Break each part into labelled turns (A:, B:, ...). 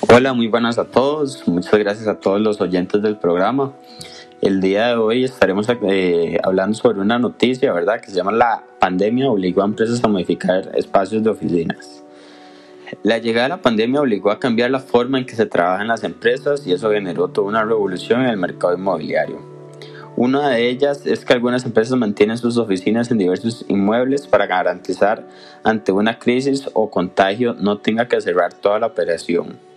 A: Hola, muy buenas a todos. Muchas gracias a todos los oyentes del programa. El día de hoy estaremos eh, hablando sobre una noticia, ¿verdad? Que se llama La pandemia obligó a empresas a modificar espacios de oficinas. La llegada de la pandemia obligó a cambiar la forma en que se trabaja en las empresas y eso generó toda una revolución en el mercado inmobiliario. Una de ellas es que algunas empresas mantienen sus oficinas en diversos inmuebles para garantizar ante una crisis o contagio no tenga que cerrar toda la operación.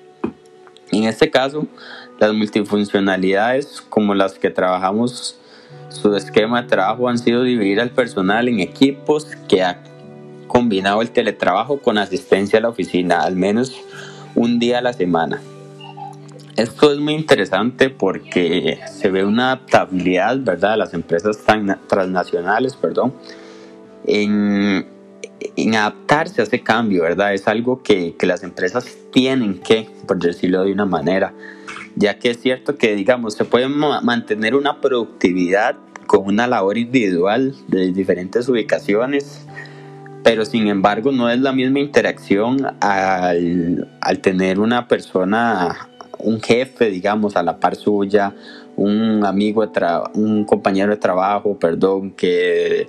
A: En este caso, las multifuncionalidades como las que trabajamos, su esquema de trabajo han sido dividir al personal en equipos que ha combinado el teletrabajo con asistencia a la oficina, al menos un día a la semana. Esto es muy interesante porque se ve una adaptabilidad, ¿verdad?, de las empresas transnacionales, perdón, en, adaptarse a ese cambio, ¿verdad? Es algo que, que, las empresas tienen que, por decirlo de una manera, ya que es cierto que, digamos, se puede mantener una productividad con una labor individual de diferentes ubicaciones, pero sin embargo no es la misma interacción al, al tener una persona un jefe, digamos, a la par suya, un amigo, un compañero de trabajo, perdón, que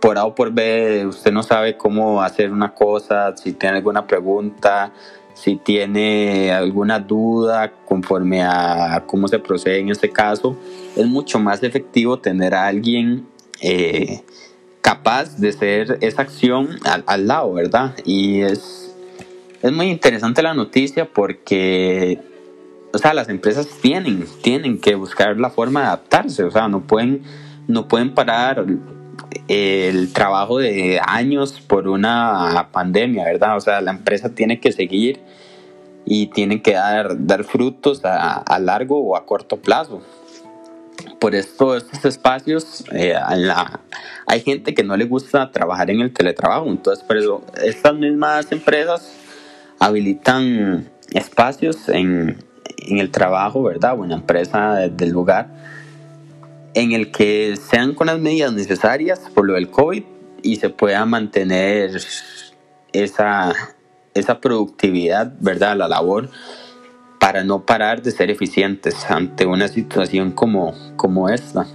A: por A o por B usted no sabe cómo hacer una cosa, si tiene alguna pregunta, si tiene alguna duda conforme a cómo se procede en este caso, es mucho más efectivo tener a alguien eh, capaz de hacer esa acción al, al, lado, ¿verdad? Y es, es muy interesante la noticia porque o sea, las empresas tienen, tienen que buscar la forma de adaptarse, o sea, no pueden, no pueden parar el trabajo de años por una pandemia, ¿verdad? O sea, la empresa tiene que seguir y tiene que dar, dar frutos a, largo o a corto plazo. Por esto, estos espacios, eh, hay gente que no le gusta trabajar en el teletrabajo, entonces por eso estas mismas empresas habilitan espacios en, en el trabajo, ¿verdad? O en la empresa del lugar, en el que sean con las medidas necesarias por lo del COVID y se pueda mantener esa, esa productividad, ¿verdad? La labor para no parar de ser eficientes ante una situación como, como esta.